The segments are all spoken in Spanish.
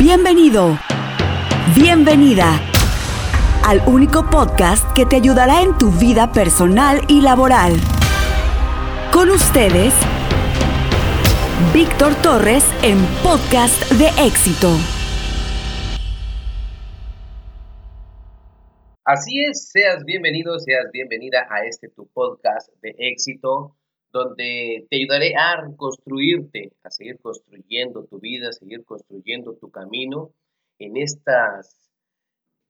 Bienvenido. Bienvenida al único podcast que te ayudará en tu vida personal y laboral. Con ustedes, Víctor Torres en Podcast de Éxito. Así es, seas bienvenido, seas bienvenida a este tu podcast de éxito, donde te ayudaré a construirte, a seguir construyendo tu vida, a seguir construyendo tu camino en estas,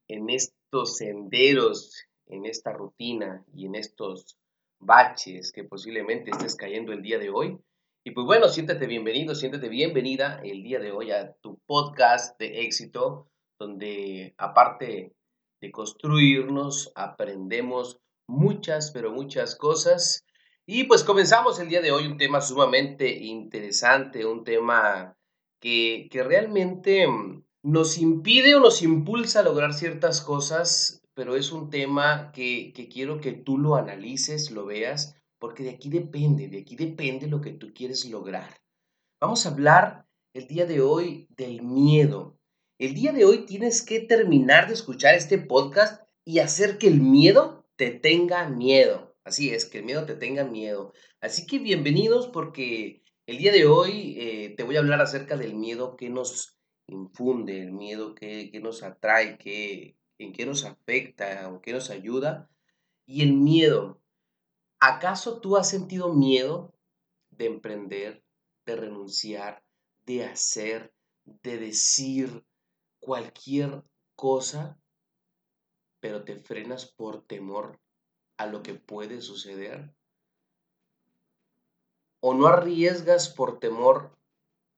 en estos senderos, en esta rutina y en estos baches que posiblemente estés cayendo el día de hoy. Y pues bueno, siéntete bienvenido, siéntete bienvenida el día de hoy a tu podcast de éxito, donde aparte de construirnos, aprendemos muchas, pero muchas cosas. Y pues comenzamos el día de hoy un tema sumamente interesante, un tema que, que realmente mm, nos impide o nos impulsa a lograr ciertas cosas, pero es un tema que, que quiero que tú lo analices, lo veas, porque de aquí depende, de aquí depende lo que tú quieres lograr. Vamos a hablar el día de hoy del miedo. El día de hoy tienes que terminar de escuchar este podcast y hacer que el miedo te tenga miedo. Así es, que el miedo te tenga miedo. Así que bienvenidos porque el día de hoy eh, te voy a hablar acerca del miedo que nos infunde, el miedo que, nos atrae, que, en qué nos afecta, en qué nos ayuda. Y el miedo, ¿acaso tú has sentido miedo de emprender, de renunciar, de hacer, de decir cualquier cosa, pero te frenas por temor a lo que puede suceder? ¿O no arriesgas por temor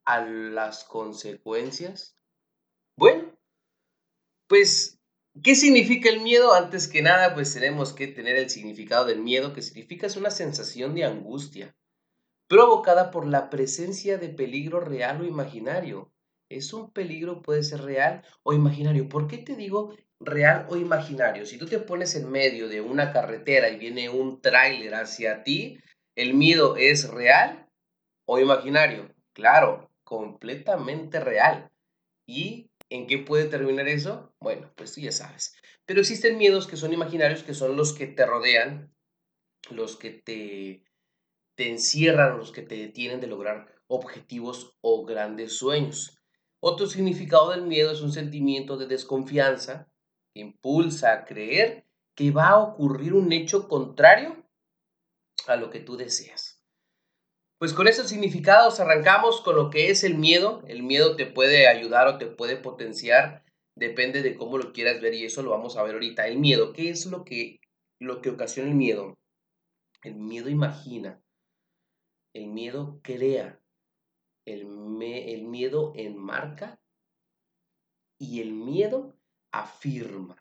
a las consecuencias? Bueno, pues, ¿qué significa el miedo? Antes que nada, pues tenemos que tener el significado del miedo, que significa es una sensación de angustia, provocada por la presencia de peligro real o imaginario. Es un peligro, puede ser real o imaginario. ¿Por qué te digo real o imaginario? Si tú te pones en medio de una carretera y viene un tráiler hacia ti, ¿el miedo es real o imaginario? Claro, completamente real. ¿Y en qué puede terminar eso? Bueno, pues tú ya sabes. Pero existen miedos que son imaginarios, que son los que te rodean, los que te, te encierran, los que te detienen de lograr objetivos o grandes sueños. Otro significado del miedo es un sentimiento de desconfianza impulsa a creer que va a ocurrir un hecho contrario a lo que tú deseas. Pues con esos significados arrancamos con lo que es el miedo. El miedo te puede ayudar o te puede potenciar, depende de cómo lo quieras ver y eso lo vamos a ver ahorita. El miedo, ¿qué es lo que, lo que ocasiona el miedo? El miedo imagina, el miedo crea, el, el miedo enmarca y el miedo afirma.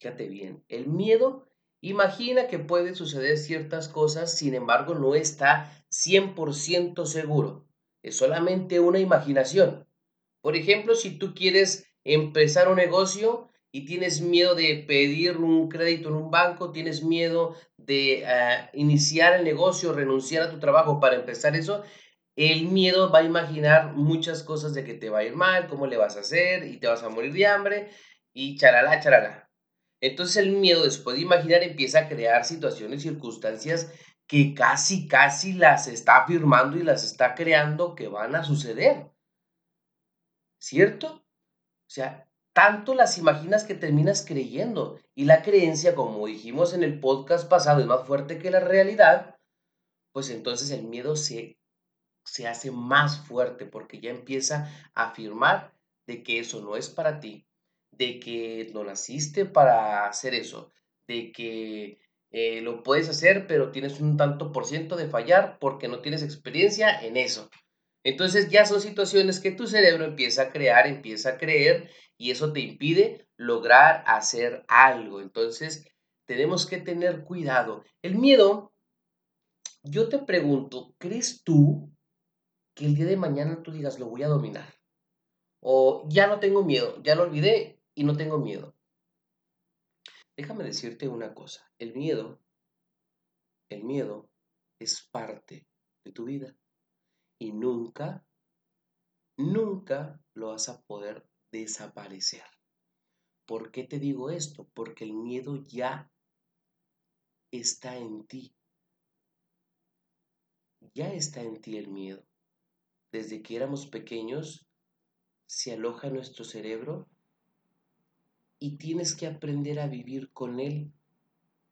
Fíjate bien, el miedo Imagina que pueden suceder ciertas cosas, sin embargo no está 100% seguro. Es solamente una imaginación. Por ejemplo, si tú quieres empezar un negocio y tienes miedo de pedir un crédito en un banco, tienes miedo de ah, iniciar el negocio, renunciar a tu trabajo para empezar eso, el miedo va a imaginar muchas cosas de que te va a ir mal, cómo le vas a hacer y te vas a morir de hambre y charalá, charalá. Entonces el miedo, después de imaginar, empieza a crear situaciones, circunstancias que casi, casi las está afirmando y las está creando que van a suceder. ¿Cierto? O sea, tanto las imaginas que terminas creyendo. Y la creencia, como dijimos en el podcast pasado, es más fuerte que la realidad. Pues entonces el miedo se, se hace más fuerte porque ya empieza a afirmar de que eso no es para ti, de que no naciste para hacer eso, de que eh, lo puedes hacer, pero tienes un tanto por ciento de fallar porque no tienes experiencia en eso. Entonces ya son situaciones que tu cerebro empieza a crear, empieza a creer y eso te impide lograr hacer algo. Entonces tenemos que tener cuidado. El miedo, yo te pregunto, ¿crees tú que el día de mañana tú digas lo voy a dominar? O ya no tengo miedo, ya lo olvidé y no tengo miedo. Déjame decirte una cosa, el miedo, el miedo es parte de tu vida y nunca nunca lo vas a poder desaparecer. ¿Por qué te digo esto? Porque el miedo ya está en ti. Ya está en ti el miedo. Desde que éramos pequeños, se aloja en nuestro cerebro y tienes que aprender a vivir con él.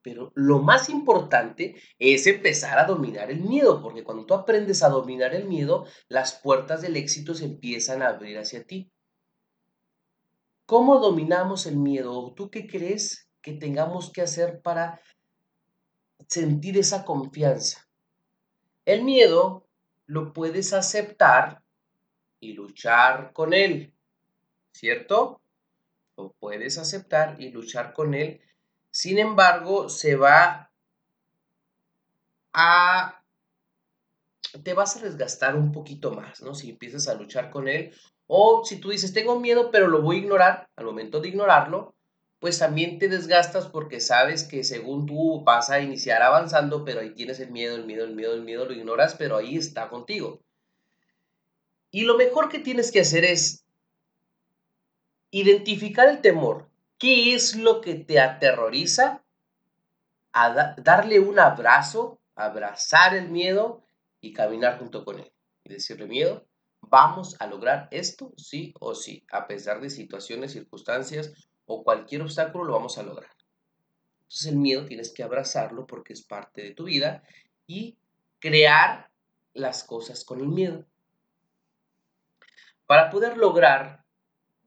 Pero lo más importante es empezar a dominar el miedo, porque cuando tú aprendes a dominar el miedo, las puertas del éxito se empiezan a abrir hacia ti. ¿Cómo dominamos el miedo? ¿Tú qué crees que tengamos que hacer para sentir esa confianza? El miedo lo puedes aceptar y luchar con él, ¿cierto? Lo puedes aceptar y luchar con él. Sin embargo, se va a... te vas a desgastar un poquito más, ¿no? Si empiezas a luchar con él. O si tú dices, tengo miedo, pero lo voy a ignorar, al momento de ignorarlo, pues también te desgastas porque sabes que según tú vas a iniciar avanzando, pero ahí tienes el miedo, el miedo, el miedo, el miedo, lo ignoras, pero ahí está contigo. Y lo mejor que tienes que hacer es identificar el temor. ¿Qué es lo que te aterroriza? A darle un abrazo, abrazar el miedo y caminar junto con él. Y decirle, miedo, vamos a lograr esto sí o sí, a pesar de situaciones, circunstancias o cualquier obstáculo lo vamos a lograr. Entonces el miedo tienes que abrazarlo porque es parte de tu vida y crear las cosas con el miedo. Para poder lograr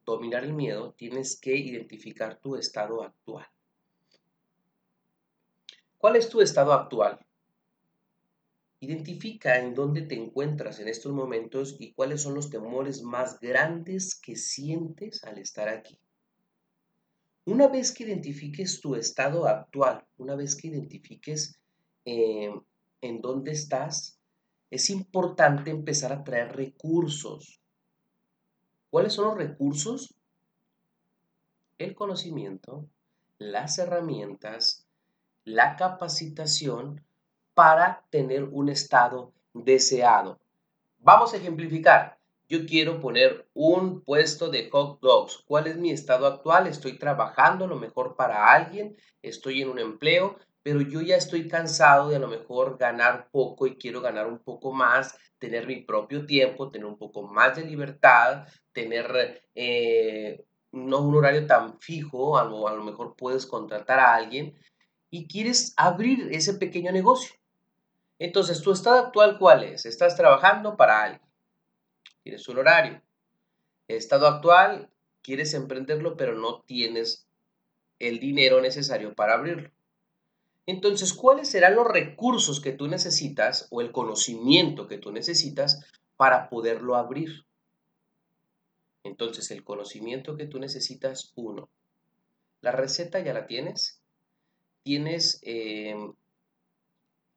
dominar el miedo, tienes que identificar tu estado actual. ¿Cuál es tu estado actual? Identifica en dónde te encuentras en estos momentos y cuáles son los temores más grandes que sientes al estar aquí. Una vez que identifiques tu estado actual, una vez que identifiques eh, en dónde estás, es importante empezar a traer recursos. ¿Cuáles son los recursos? El conocimiento, las herramientas, la capacitación para tener un estado deseado. Vamos a ejemplificar yo quiero poner un puesto de hot dogs. ¿Cuál es mi estado actual? Estoy trabajando a lo mejor para alguien, estoy en un empleo, pero yo ya estoy cansado de a lo mejor ganar poco y quiero ganar un poco más, tener mi propio tiempo, tener un poco más de libertad, tener eh, no un horario tan fijo, a lo, a lo mejor puedes contratar a alguien y quieres abrir ese pequeño negocio. Entonces, ¿tu estado actual cuál es? Estás trabajando para alguien tienes un horario. Estado actual, quieres emprenderlo, pero no tienes el dinero necesario para abrirlo. Entonces, ¿cuáles serán los recursos que tú necesitas o el conocimiento que tú necesitas para poderlo abrir? Entonces, el conocimiento que tú necesitas, uno, la receta ya la tienes, tienes em,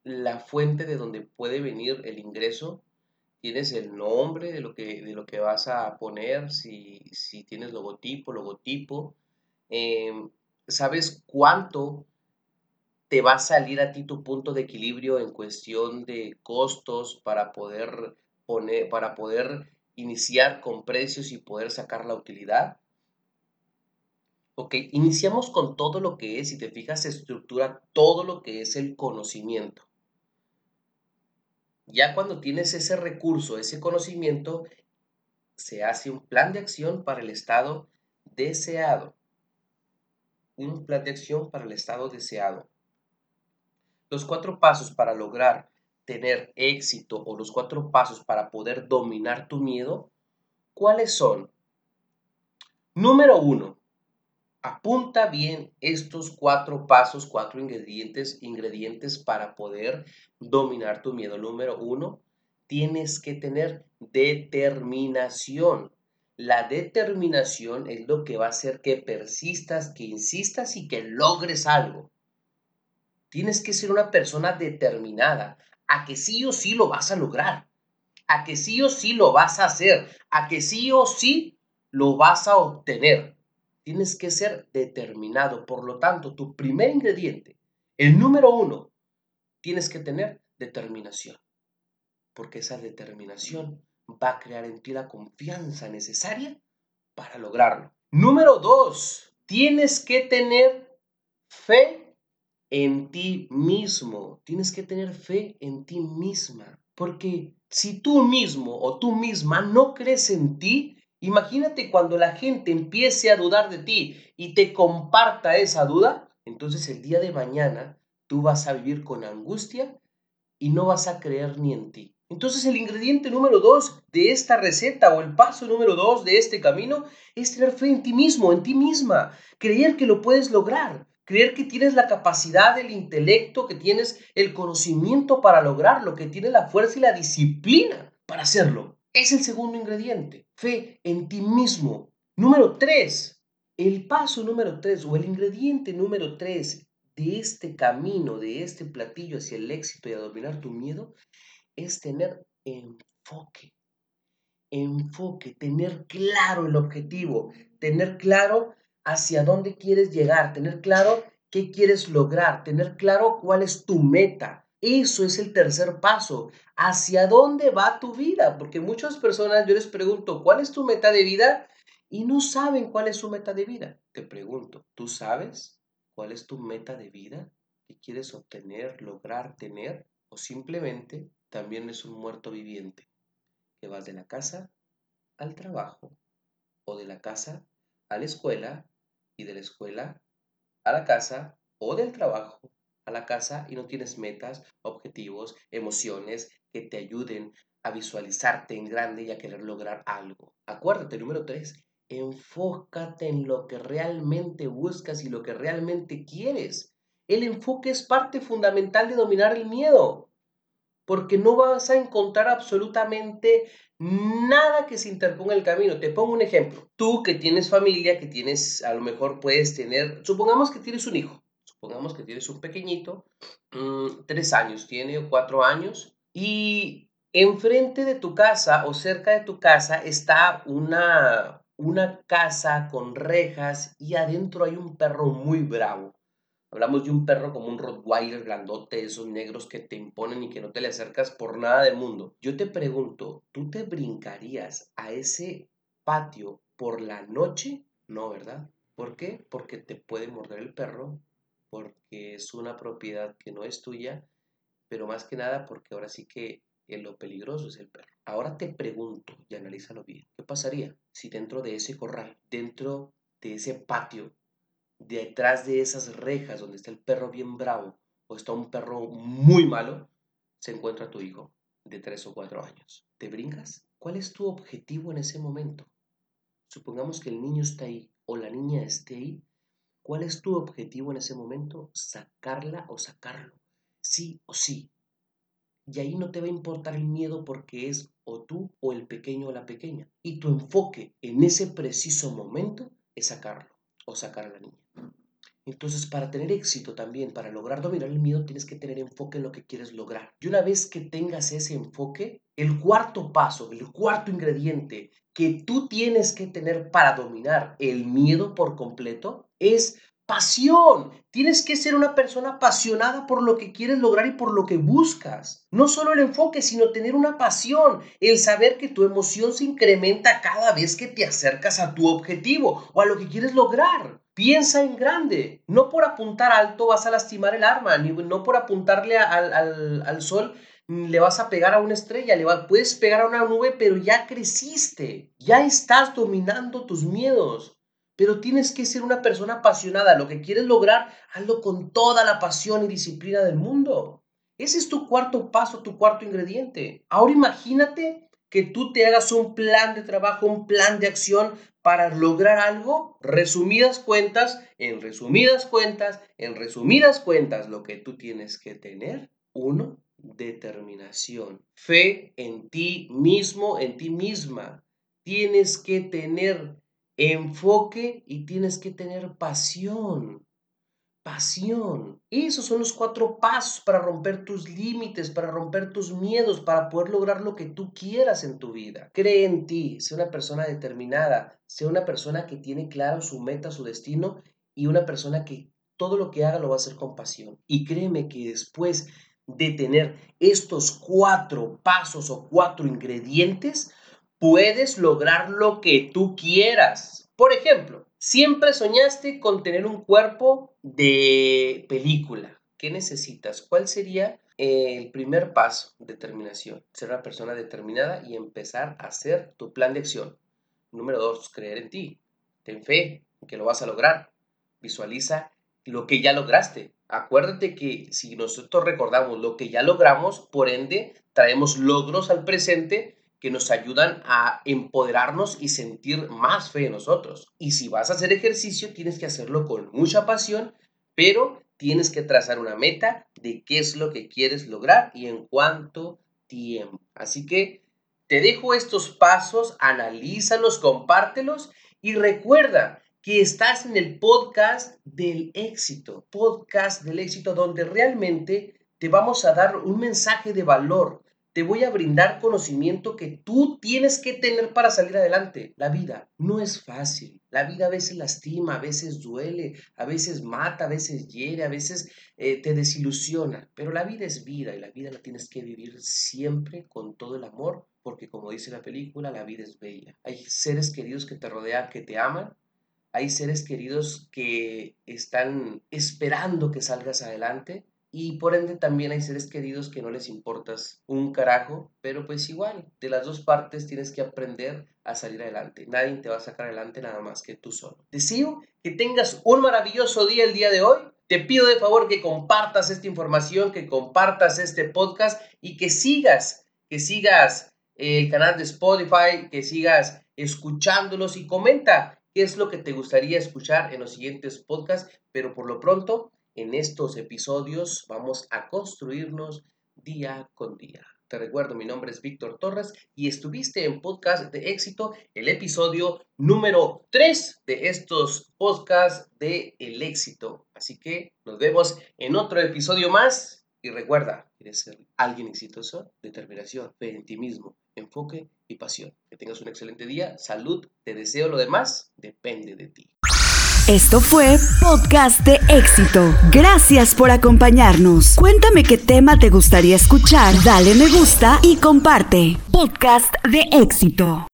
la fuente de donde puede venir el ingreso, tienes el nombre de lo que, de lo que vas a poner, si, tienes logotipo, logotipo, em, sabes cuánto te va a salir a ti tu punto de equilibrio en cuestión de costos para poder poner, para poder iniciar con precios y poder sacar la utilidad. Ok, iniciamos con todo lo que es, si te fijas, se estructura todo lo que es el conocimiento. Ya cuando tienes ese recurso, ese conocimiento, se hace un plan de acción para el estado deseado. Un plan de acción para el estado deseado. Los cuatro pasos para lograr tener éxito o los cuatro pasos para poder dominar tu miedo, ¿cuáles son? Número uno, Apunta bien estos cuatro pasos, cuatro ingredientes, ingredientes para poder dominar tu miedo. Número uno, tienes que tener determinación. La determinación es lo que va a hacer que persistas, que insistas y que logres algo. Tienes que ser una persona determinada a que sí o sí lo vas a lograr, a que sí o sí lo vas a hacer, a que sí o sí lo vas a obtener. Tienes que ser determinado. Por lo tanto, tu primer ingrediente, el número uno, tienes que tener determinación. Porque esa determinación va a crear en ti la confianza necesaria para lograrlo. Número dos, tienes que tener fe en ti mismo. Tienes que tener fe en ti misma. Porque si tú mismo o tú misma no crees en ti, imagínate cuando la gente empiece a dudar de ti y te comparta esa duda, entonces el día de mañana tú vas a vivir con angustia y no vas a creer ni en ti. Entonces el ingrediente número dos de esta receta o el paso número dos de este camino es tener fe en ti mismo, en ti misma, creer que lo puedes lograr, creer que tienes la capacidad, el intelecto, que tienes el conocimiento para lograrlo, que tienes la fuerza y la disciplina para hacerlo. Es el segundo ingrediente, fe en ti mismo. Número tres, el paso número tres o el ingrediente número tres de este camino, de este platillo hacia el éxito y a dominar tu miedo es tener enfoque. Enfoque, tener claro el objetivo, tener claro hacia dónde quieres llegar, tener claro qué quieres lograr, tener claro cuál es tu meta. Eso es el tercer paso. ¿Hacia dónde va tu vida? Porque muchas personas yo les pregunto, ¿cuál es tu meta de vida? Y no saben cuál es su meta de vida. Te pregunto, ¿tú sabes cuál es tu meta de vida? ¿Qué quieres obtener, lograr, tener? ¿O simplemente también es un muerto viviente, que vas de la casa al trabajo o de la casa a la escuela y de la escuela a la casa o del trabajo a la casa y no tienes metas, objetivos, emociones que te ayuden a visualizarte en grande y a querer lograr algo. Acuérdate, número tres, enfócate en lo que realmente buscas y lo que realmente quieres. El enfoque es parte fundamental de dominar el miedo porque no vas a encontrar absolutamente nada que se interponga en el camino. Te pongo un ejemplo. Tú que tienes familia, que tienes, a lo mejor puedes tener, supongamos que tienes un hijo, supongamos que tienes un pequeñito, mm, tres años, tiene cuatro años, y enfrente de tu casa o cerca de tu casa está una, una casa con rejas y adentro hay un perro muy bravo. Hablamos de un perro como un Rottweiler grandote, esos negros que te imponen y que no te le acercas por nada del mundo. Yo te pregunto, ¿tú te brincarías a ese patio por la noche? No, ¿verdad? ¿Por qué? Porque te puede morder el perro, porque es una propiedad que no es tuya, pero más que nada porque ahora sí que lo peligroso es el perro. Ahora te pregunto y analízalo bien. ¿Qué pasaría si dentro de ese corral, dentro de ese patio, detrás de esas rejas donde está el perro bien bravo o está un perro muy malo, se encuentra tu hijo de tres o cuatro años. ¿Te brincas? ¿Cuál es tu objetivo en ese momento? Supongamos que el niño está ahí o la niña esté ahí. ¿Cuál es tu objetivo en ese momento? Sacarla o sacarlo. Sí o sí. Y ahí no te va a importar el miedo porque es o tú o el pequeño o la pequeña. Y tu enfoque en ese preciso momento es sacarlo o sacar a la niña. Entonces, para tener éxito también, para lograr dominar el miedo, tienes que tener enfoque en lo que quieres lograr. Y una vez que tengas ese enfoque, el cuarto paso, el cuarto ingrediente que tú tienes que tener para dominar el miedo por completo es Pasión. Tienes que ser una persona apasionada por lo que quieres lograr y por lo que buscas. No solo el enfoque, sino tener una pasión. El saber que tu emoción se incrementa cada vez que te acercas a tu objetivo o a lo que quieres lograr. Piensa en grande. No por apuntar alto vas a lastimar el arma, ni no por apuntarle al, sol le vas a pegar a una estrella, le puedes pegar a una nube, pero ya creciste, ya estás dominando tus miedos pero tienes que ser una persona apasionada. Lo que quieres lograr, hazlo con toda la pasión y disciplina del mundo. Ese es tu cuarto paso, tu cuarto ingrediente. Ahora imagínate que tú te hagas un plan de trabajo, un plan de acción para lograr algo. Resumidas cuentas, en resumidas cuentas, en resumidas cuentas, lo que tú tienes que tener, uno, determinación, fe en ti mismo, en ti misma. Tienes que tener enfoque y tienes que tener pasión. Pasión. Esos son los cuatro pasos para romper tus límites, para romper tus miedos, para poder lograr lo que tú quieras en tu vida. Cree en ti, sea una persona determinada, sea una persona que tiene claro su meta, su destino y una persona que todo lo que haga lo va a hacer con pasión. Y créeme que después de tener estos cuatro pasos o cuatro ingredientes, puedes lograr lo que tú quieras. Por ejemplo, siempre soñaste con tener un cuerpo de película. ¿Qué necesitas? ¿Cuál sería el primer paso? Determinación. Ser una persona determinada y empezar a hacer tu plan de acción. Número dos, creer en ti. Ten fe que lo vas a lograr. Visualiza lo que ya lograste. Acuérdate que si nosotros recordamos lo que ya logramos, por ende, traemos logros al presente que nos ayudan a empoderarnos y sentir más fe en nosotros. Y si vas a hacer ejercicio, tienes que hacerlo con mucha pasión, pero tienes que trazar una meta de qué es lo que quieres lograr y en cuánto tiempo. Así que te dejo estos pasos, analízalos, compártelos y recuerda que estás en el podcast del éxito, podcast del éxito donde realmente te vamos a dar un mensaje de valor, te voy a brindar conocimiento que tú tienes que tener para salir adelante. La vida no es fácil. La vida a veces lastima, a veces duele, a veces mata, a veces hiere, a veces eh, te desilusiona. Pero la vida es vida y la vida la tienes que vivir siempre con todo el amor, porque como dice la película, la vida es bella. Hay seres queridos que te rodean, que te aman. Hay seres queridos que están esperando que salgas adelante y por ende también hay seres queridos que no les importas un carajo, pero pues igual, de las dos partes tienes que aprender a salir adelante. Nadie te va a sacar adelante nada más que tú solo. Deseo que tengas un maravilloso día el día de hoy. Te pido de favor que compartas esta información, que compartas este podcast y que sigas, que sigas el canal de Spotify, que sigas escuchándolos y comenta qué es lo que te gustaría escuchar en los siguientes podcasts, pero por lo pronto en estos episodios vamos a construirnos día con día. Te recuerdo, mi nombre es Víctor Torres y estuviste en Podcast de Éxito, el episodio número 3 de estos podcasts de El Éxito. Así que nos vemos en otro episodio más y recuerda, quieres ser alguien exitoso, determinación, fe en ti mismo, enfoque y pasión. Que tengas un excelente día, salud, te deseo lo demás, depende de ti. Esto fue Podcast de Éxito. Gracias por acompañarnos. Cuéntame qué tema te gustaría escuchar, dale me gusta y comparte. Podcast de Éxito.